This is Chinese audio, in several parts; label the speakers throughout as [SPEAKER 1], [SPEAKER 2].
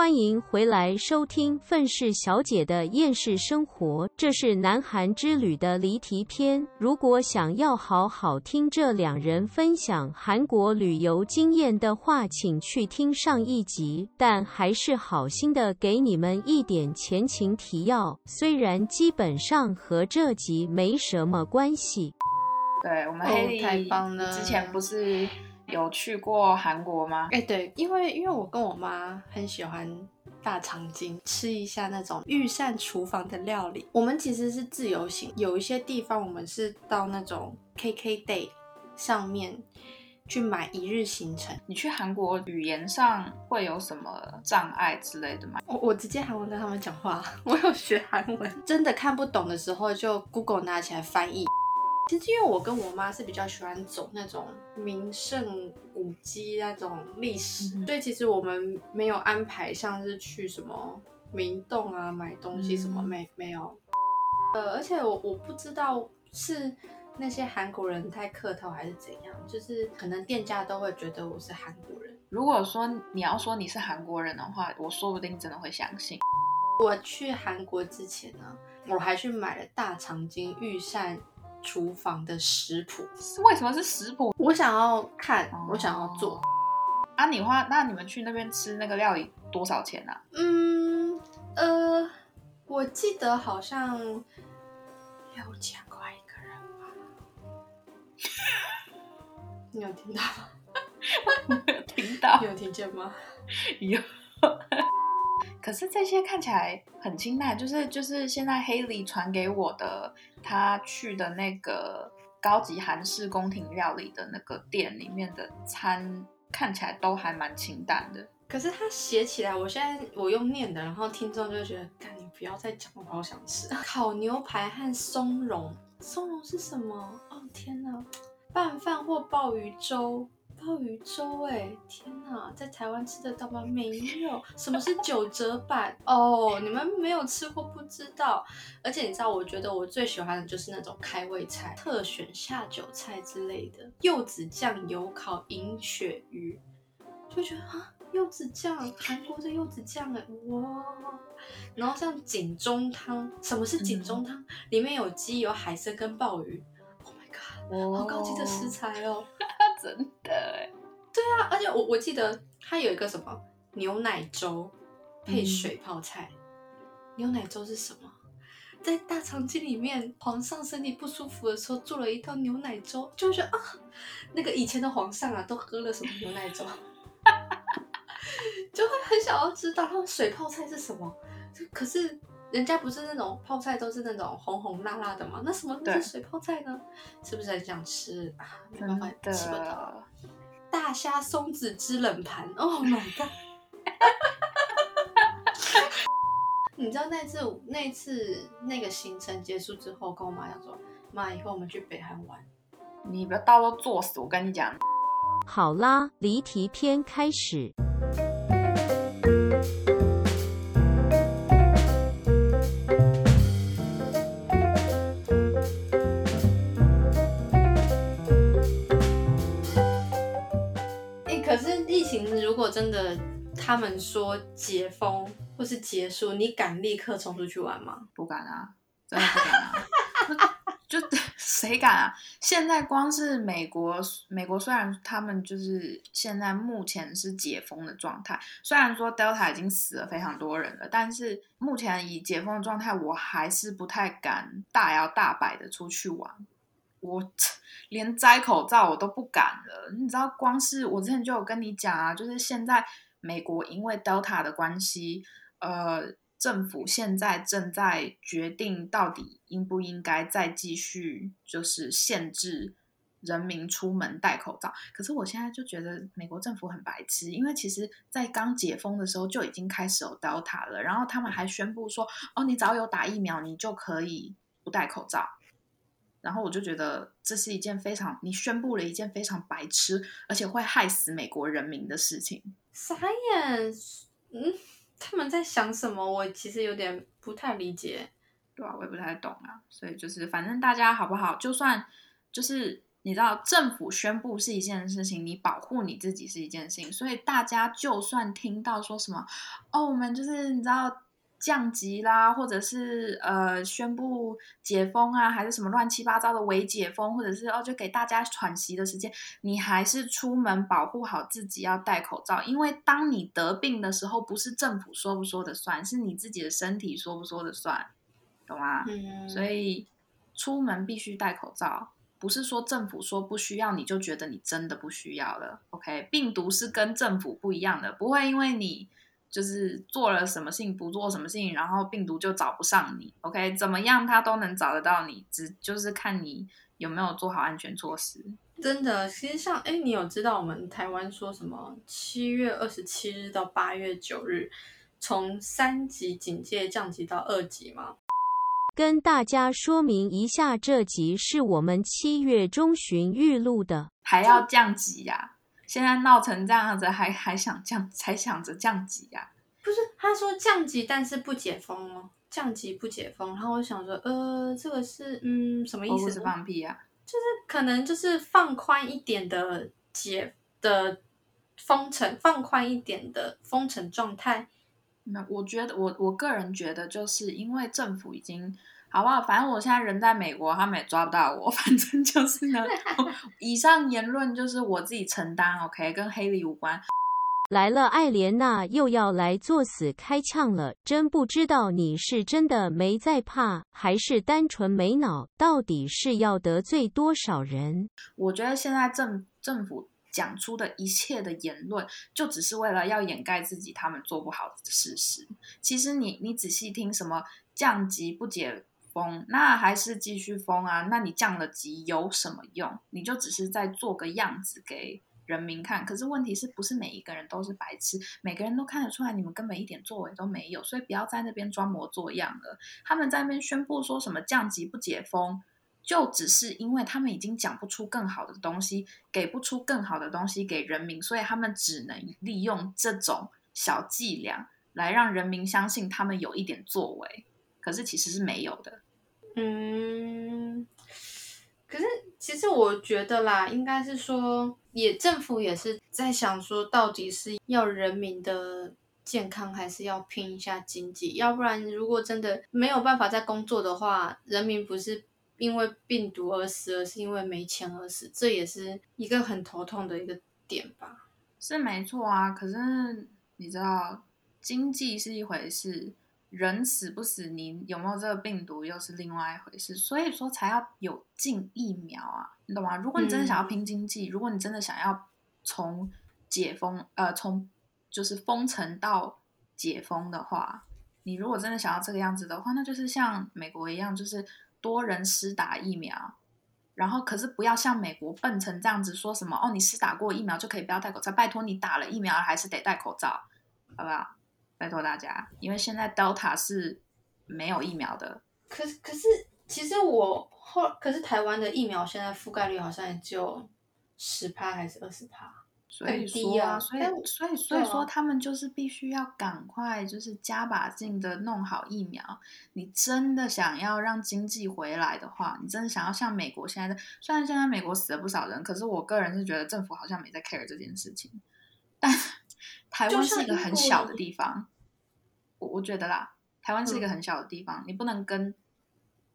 [SPEAKER 1] 欢迎回来收听《愤世小姐的厌世生活》，这是南韩之旅的离题篇。如果想要好好听这两人分享韩国旅游经验的话，请去听上一集。但还是好心的给你们一点前情提要，虽然基本上和这集没什么关系。
[SPEAKER 2] 对我们
[SPEAKER 3] 哦
[SPEAKER 2] 黑莉
[SPEAKER 3] 太棒了
[SPEAKER 2] 之前不是有去过韩国吗？
[SPEAKER 3] 哎、对，因为因为我跟我妈很喜欢大肠经，吃一下那种御膳厨房的料理。我们其实是自由行，有一些地方我们是到那种 KK Day 上面去买一日行程。
[SPEAKER 2] 你去韩国语言上会有什么障碍之类的吗？
[SPEAKER 3] 我我直接韩文跟他们讲话，我有学韩文，真的看不懂的时候就 Google 拿起来翻译。其实因为我跟我妈是比较喜欢走那种名胜古迹那种历史，所以其实我们没有安排像是去什么明洞啊买东西什么，
[SPEAKER 2] 嗯
[SPEAKER 3] 没没有。呃，而且我我不知道是那些韩国人太客套还是怎样，就是可能店家都会觉得我是韩国人。
[SPEAKER 2] 如果说你要说你是韩国人的话，我说不定真的会相信。
[SPEAKER 3] 我去韩国之前呢，我还去买了大长今御膳厨房的食谱，
[SPEAKER 2] 为什么是食谱
[SPEAKER 3] 我想要看
[SPEAKER 2] 哦，
[SPEAKER 3] 我想要做。
[SPEAKER 2] 啊？你花那你们去那边吃那个料理多少钱啊？
[SPEAKER 3] 嗯，呃，我记得好像六千块一个人吧。你有听到吗？
[SPEAKER 2] 听到
[SPEAKER 3] 你有听见吗？
[SPEAKER 2] 有。可是这些看起来很清淡，就是就是现在黑里传给我的，他去的那个高级韩式宫廷料理的那个店里面的餐，看起来都还蛮清淡的。
[SPEAKER 3] 可是他写起来，我现在我用念的，然后听众就觉得，干你不要再讲，我好想吃 烤牛排和松茸。松茸是什么？哦天哪！拌饭或鲍鱼粥，鲍鱼粥哎，天哪，在台湾吃得到吗？没有。什么是九折版？哦，你们没有吃过不知道。而且你知道，我觉得我最喜欢的就是那种开胃菜，特选下酒菜之类的，柚子酱油烤银鳕鱼，就觉得啊。柚子酱，韩国的柚子酱哎，哇！然后像锦中汤，什么是锦中汤？里面有鸡、有海参跟鲍鱼。Oh my god，
[SPEAKER 2] 哦
[SPEAKER 3] 好高级的食材哦！
[SPEAKER 2] 真
[SPEAKER 3] 我我记得它有一个什么牛奶粥配
[SPEAKER 2] 嗯
[SPEAKER 3] 水泡菜。牛奶粥是什么？在大肠经里面，皇上身体不舒服的时候做了一道牛奶粥，就觉得啊，那个以前的皇上啊，都喝了什么牛奶粥？就会很想要知道他们水泡菜是什么。可是人家不是那种泡菜都是那种红红辣辣的吗？那什么是水泡菜呢？是不是很想吃啊？没办法
[SPEAKER 2] 真
[SPEAKER 3] 吃不到。
[SPEAKER 2] 的，
[SPEAKER 3] 大虾松子之冷盘，Oh my god！你知道那次那次那个行程结束之后，跟我妈讲说，妈，以后我们去北韩玩。
[SPEAKER 2] 你不要到时候作死！我跟你讲，
[SPEAKER 1] 好啦，离题篇开始。
[SPEAKER 3] 他们说解封或是结束，你敢立刻冲出去玩吗？
[SPEAKER 2] 不敢啊，真的不敢啊。就 就谁敢啊？现在光是美国，美国虽然他们就是现在目前是解封的状态，虽然说 Delta 已经死了非常多人了，但是目前以解封的状态，我还是不太敢大摇大摆的出去玩。我 连摘口罩我都不敢了，你知道，光是我之前就有跟你讲啊，就是现在美国因为 Delta 的关系，呃，政府现在正在决定到底应不应该再继续就是限制人民出门戴口罩。可是我现在就觉得美国政府很白痴，因为其实在刚解封的时候就已经开始有 Delta 了，然后他们还宣布说，哦，你只要有打疫苗，你就可以不戴口罩。然后我就觉得这是一件非常，你宣布了一件非常白痴，而且会害死美国人民的事情。
[SPEAKER 3] 傻眼，嗯，他们在想什么？我其实有点不太理解。
[SPEAKER 2] 对啊，我也不太懂啊，所以就是反正大家好不好，就算就是你知道，政府宣布是一件事情，你保护你自己是一件事情，所以大家就算听到说什么，哦，我们就是你知道降级啦，或者是呃宣布解封啊，还是什么乱七八糟的伪解封，或者是哦就给大家喘息的时间，你还是出门保护好自己，要戴口罩，因为当你得病的时候，不是政府说不说的算，是你自己的身体说不说的算，懂吗？
[SPEAKER 3] 嗯，
[SPEAKER 2] 所以出门必须戴口罩。不是说政府说不需要，你就觉得你真的不需要了。OK，病毒是跟政府不一样的，不会因为你就是做了什么事情，不做什么事情，然后病毒就找不上你。OK，怎么样他都能找得到你，只就是看你有没有做好安全措施。
[SPEAKER 3] 真的，其实像哎，你有知道我们台湾说什么？七月二十七日到八月九日，从三级警戒降级到二级吗？
[SPEAKER 1] 跟大家说明一下，这集是我们七月中旬预录的，
[SPEAKER 2] 还要降级呀？现在闹成这样子，还还想降，才想着降级呀？
[SPEAKER 3] 不是，他说降级，但是不解封哦，降级不解封。然后我想说，呃，这个是嗯什么意思？
[SPEAKER 2] 不是放屁啊，
[SPEAKER 3] 就是可能就是放宽一点的解的封城，放宽一点的封城状态。
[SPEAKER 2] 那我觉得，我我个人觉得，就是因为政府已经好不好？反正我现在人在美国，他们也抓不到我。反正就是呢，以上言论就是我自己承担，OK，跟黑利无关。
[SPEAKER 1] 来了，艾莲娜又要来作死开呛了，真不知道你是真的没在怕，还是单纯没脑？到底是要得罪多少人？
[SPEAKER 2] 我觉得现在政政府。讲出的一切的言论，就只是为了要掩盖自己他们做不好的事实。其实你你仔细听，什么降级不解封，那还是继续封啊？那你降了级有什么用？你就只是在做个样子给人民看。可是问题是不是每一个人都是白痴？每个人都看得出来你们根本一点作为都没有，所以不要在那边装模作样了。他们在那边宣布说什么降级不解封。就只是因为他们已经讲不出更好的东西，给不出更好的东西给人民，所以他们只能利用这种小伎俩来让人民相信他们有一点作为。可是其实是没有的。
[SPEAKER 3] 嗯，可是其实我觉得啦，应该是说，也政府也是在想说，到底是要人民的健康，还是要拼一下经济？要不然，如果真的没有办法在工作的话，人民不是。因为病毒而死，而是因为没钱而死，这也是一个很头痛的一个点吧？
[SPEAKER 2] 是没错啊，可是你知道，经济是一回事，人死不死，你有没有这个病毒又是另外一回事，所以说才要有进疫苗啊，你懂吗？如果你真的想要拼经济，如果你真的想要从解封，呃，从就是封城到解封的话，你如果真的想要这个样子的话，那就是像美国一样，就是。多人施打疫苗，然后可是不要像美国笨成这样子说什么哦，你施打过疫苗就可以不要戴口罩。拜托你打了疫苗还是得戴口罩，好不好？拜托大家，因为现在 Delta 是没有疫苗的。
[SPEAKER 3] 可是可是，其实我后可是台湾的疫苗现在覆盖率好像也只有十趴还是二十趴。
[SPEAKER 2] 所以说啊，所以所以所以说，他们就是必须要赶快，就是加把劲的弄好疫苗。你真的想要让经济回来的话，你真的想要像美国现在的，虽然现在美国死了不少人，可是我个人是觉得政府好像没在 care 这件事情。但台湾是一个很小的地方，我我觉得啦，台湾是一个很小的地方，你不能跟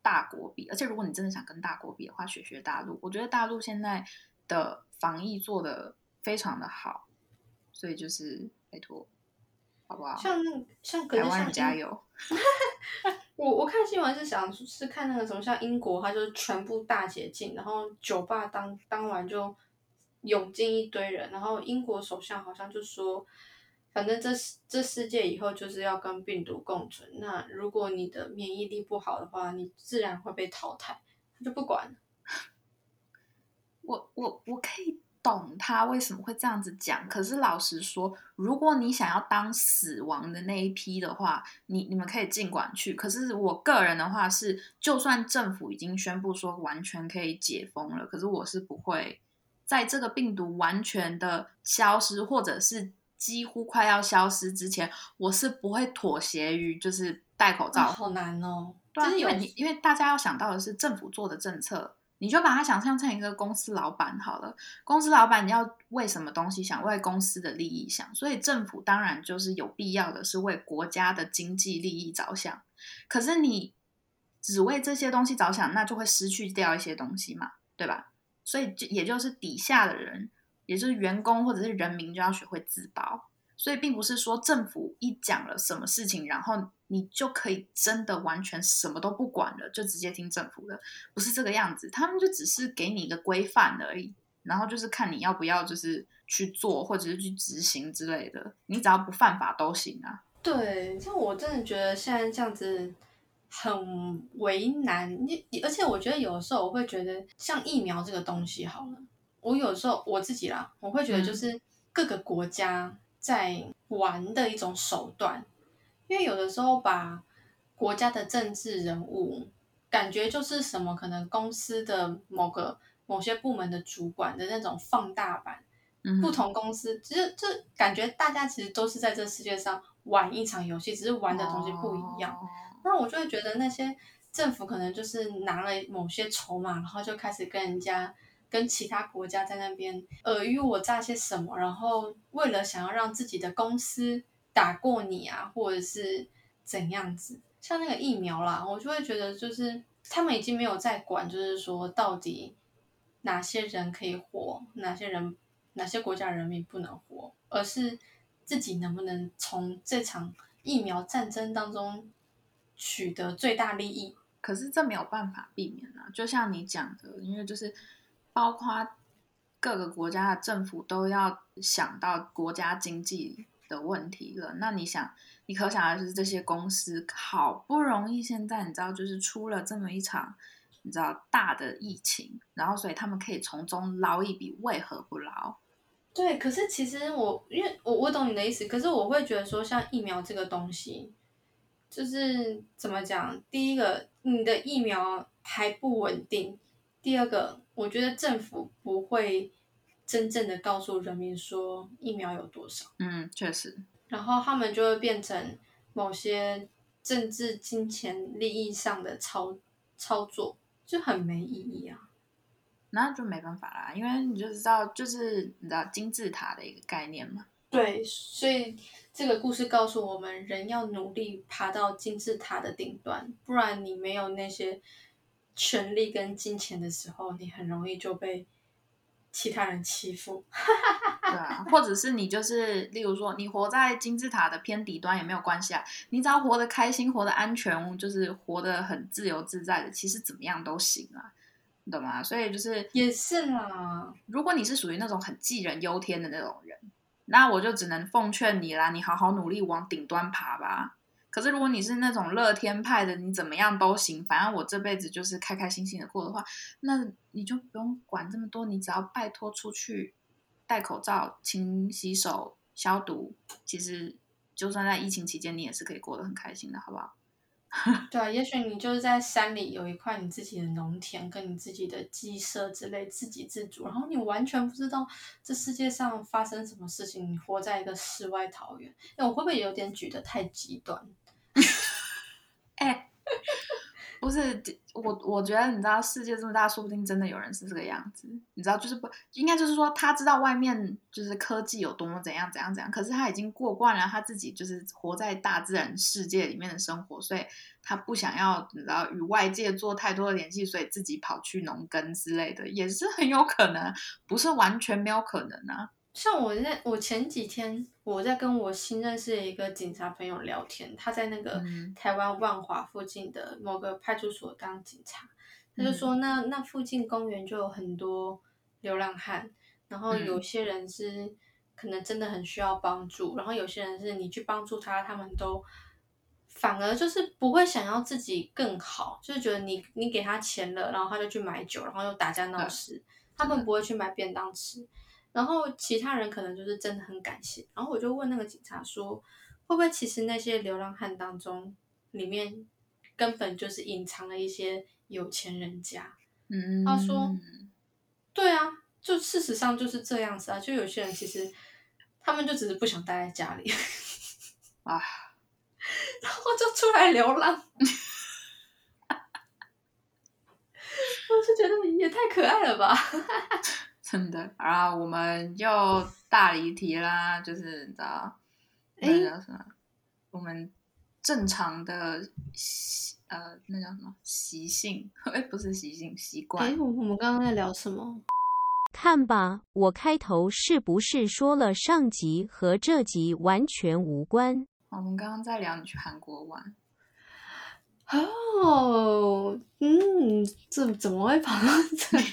[SPEAKER 2] 大国比。而且如果你真的想跟大国比的话，学学大陆，我觉得大陆现在的防疫做的。非常的好，所以就是拜托，好不好？
[SPEAKER 3] 像像
[SPEAKER 2] 台湾加油！
[SPEAKER 3] 我我看新闻是想是看那个什么，像英国，它就是全部大解禁，然后酒吧当当晚就涌进一堆人，然后英国首相好像就说，反正这这世界以后就是要跟病毒共存，那如果你的免疫力不好的话，你自然会被淘汰，他就不管。
[SPEAKER 2] 我我我可以。懂他为什么会这样子讲，可是老实说，如果你想要当死亡的那一批的话，你你们可以尽管去。可是我个人的话是，就算政府已经宣布说完全可以解封了，可是我是不会在这个病毒完全的消失，或者是几乎快要消失之前，我是不会妥协于就是戴口罩。
[SPEAKER 3] 好难哦，
[SPEAKER 2] 对，因为你因为大家要想到的是政府做的政策。你就把它想象成一个公司老板好了。公司老板你要为什么东西想？为公司的利益想。所以政府当然就是有必要的是为国家的经济利益着想。可是你只为这些东西着想，那就会失去掉一些东西嘛，对吧？所以就也就是底下的人，也就是员工或者是人民，就要学会自保。所以并不是说政府一讲了什么事情，然后你就可以真的完全什么都不管了，就直接听政府的，不是这个样子。他们就只是给你一个规范而已，然后就是看你要不要就是去做或者是去执行之类的。你只要不犯法都行啊。
[SPEAKER 3] 对，像我真的觉得现在这样子很为难。你而且我觉得有时候我会觉得，像疫苗这个东西好了，我有时候我自己啦，我会觉得就是各个国家。在玩的一种手段，因为有的时候把国家的政治人物感觉就是什么，可能公司的某个某些部门的主管的那种放大版，不同公司其实就感觉大家其实都是在这世界上玩一场游戏，只是玩的东西不一样。那我就会觉得那些政府可能就是拿了某些筹码，然后就开始跟人家。跟其他国家在那边尔虞我诈些什么，然后为了想要让自己的公司打过你啊，或者是怎样子，像那个疫苗啦，我就会觉得就是他们已经没有在管，就是说到底哪些人可以活，哪些人哪些国家人民不能活，而是自己能不能从这场疫苗战争当中取得最大利益。
[SPEAKER 2] 可是这没有办法避免啊，就像你讲的，因为就是。包括各个国家的政府都要想到国家经济的问题了。那你想，你可想而知，这些公司好不容易现在你知道，就是出了这么一场你知道大的疫情，然后所以他们可以从中捞一笔，为何不捞？
[SPEAKER 3] 对，可是其实我因为我我懂你的意思，可是我会觉得说，像疫苗这个东西，就是怎么讲？第一个，你的疫苗还不稳定；第二个。我觉得政府不会真正的告诉人民说疫苗有多少。
[SPEAKER 2] 嗯，确实。
[SPEAKER 3] 然后他们就会变成某些政治金钱利益上的操操作，就很没意义啊。
[SPEAKER 2] 那就没办法啦，因为你就知道，就是你知道金字塔的一个概念嘛。
[SPEAKER 3] 对，所以这个故事告诉我们，人要努力爬到金字塔的顶端，不然你没有那些。权力跟金钱的时候，你很容易就被其他人欺负。
[SPEAKER 2] 对啊，或者是你就是，例如说，你活在金字塔的偏底端也没有关系啊。你只要活得开心、活得安全，就是活得很自由自在的，其实怎么样都行啊，你懂吗？所以就是
[SPEAKER 3] 也是啦。
[SPEAKER 2] 如果你是属于那种很杞人忧天的那种人，那我就只能奉劝你啦，你好好努力往顶端爬吧。可是，如果你是那种乐天派的，你怎么样都行，反正我这辈子就是开开心心的过的话，那你就不用管这么多，你只要拜托出去戴口罩、勤洗手、消毒，其实就算在疫情期间，你也是可以过得很开心的，好不好？
[SPEAKER 3] 对啊，也许你就是在山里有一块你自己的农田，跟你自己的鸡舍之类，自给自足，然后你完全不知道这世界上发生什么事情，你活在一个世外桃源。那我会不会有点举得太极端？
[SPEAKER 2] 哎，不是我，我觉得你知道世界这么大，说不定真的有人是这个样子。你知道，就是不应该就是说他知道外面就是科技有多么怎样怎样怎样，可是他已经过惯了他自己就是活在大自然世界里面的生活，所以他不想要你知道与外界做太多的联系，所以自己跑去农耕之类的也是很有可能，不是完全没有可能啊。
[SPEAKER 3] 像我在我前几天，我在跟我新认识的一个警察朋友聊天，他在那个台湾万华附近的某个派出所当警察，他就说那那附近公园就有很多流浪汉，然后有些人是可能真的很需要帮助，然后有些人是你去帮助他，他们都反而就是不会想要自己更好，就是觉得你你给他钱了，然后他就去买酒，然后又打架闹事，他们不会去买便当吃。然后其他人可能就是真的很感谢，然后我就问那个警察说，会不会其实那些流浪汉当中，里面根本就是隐藏了一些有钱人家？
[SPEAKER 2] 嗯，
[SPEAKER 3] 他说，对啊，就事实上就是这样子啊，就有些人其实他们就只是不想待在家里，
[SPEAKER 2] 啊，
[SPEAKER 3] 然后就出来流浪。我就觉得也太可爱了吧。
[SPEAKER 2] 真的，然后我们又大离题啦，就是你知道，
[SPEAKER 3] 哎
[SPEAKER 2] 那叫什么？我们正常的习呃，那叫什么习性？哎，不是习性，习
[SPEAKER 3] 哎、
[SPEAKER 2] 惯。
[SPEAKER 3] 我我们刚刚在聊什么？
[SPEAKER 1] 看吧，我开头是不是说了上集和这集完全无关？
[SPEAKER 2] 我们刚刚在聊你去韩国玩，
[SPEAKER 3] 哦，嗯，这怎么会跑到这里？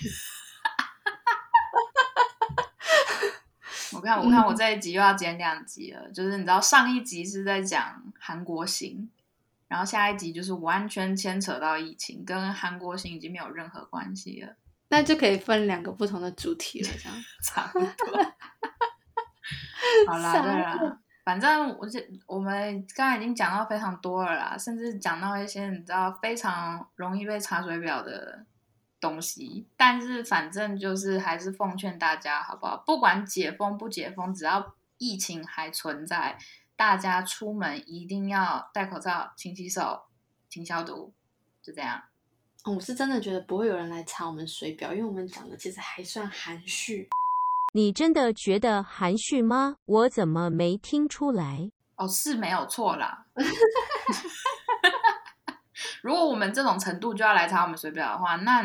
[SPEAKER 2] 看我看我这一集又要剪两集了，就是你知道上一集是在讲韩国行，然后下一集就是完全牵扯到疫情，跟韩国行已经没有任何关系了，
[SPEAKER 3] 那就可以分两个不同的主题了，这样。
[SPEAKER 2] 差不多。好啦，对啦，反正我这我们刚才已经讲到非常多了啦，甚至讲到一些你知道非常容易被查水表的东西，但是反正就是还是奉劝大家，好不好？不管解封不解封，只要疫情还存在，大家出门一定要戴口罩、勤洗手、勤消毒，就这样。
[SPEAKER 3] 哦我是真的觉得不会有人来查我们水表，因为我们讲的其实还算含蓄。
[SPEAKER 1] 你真的觉得含蓄吗？我怎么没听出来？
[SPEAKER 2] 哦，是没有错啦。如果我们这种程度就要来查我们水表的话，那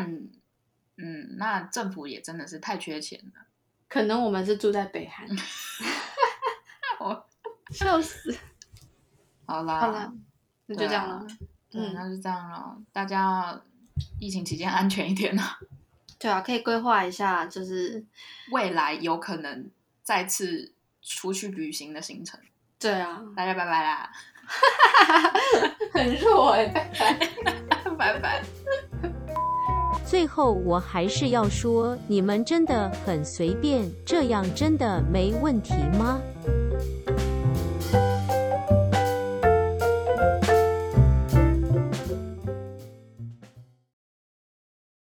[SPEAKER 2] 嗯，那政府也真的是太缺钱了。
[SPEAKER 3] 可能我们是住在北韩，
[SPEAKER 2] 我
[SPEAKER 3] 笑死。
[SPEAKER 2] 好啦，
[SPEAKER 3] 好啦，那就这样了。
[SPEAKER 2] 对，
[SPEAKER 3] 嗯，
[SPEAKER 2] 那就这样了。大家疫情期间安全一点啊，
[SPEAKER 3] 对啊，可以规划一下，就是
[SPEAKER 2] 未来有可能再次出去旅行的行程。
[SPEAKER 3] 对啊，
[SPEAKER 2] 大家拜拜啦，
[SPEAKER 3] 很弱哎、拜拜。
[SPEAKER 2] 拜拜。
[SPEAKER 1] 最后，我还是要说，你们真的很随便，这样真的没问题吗？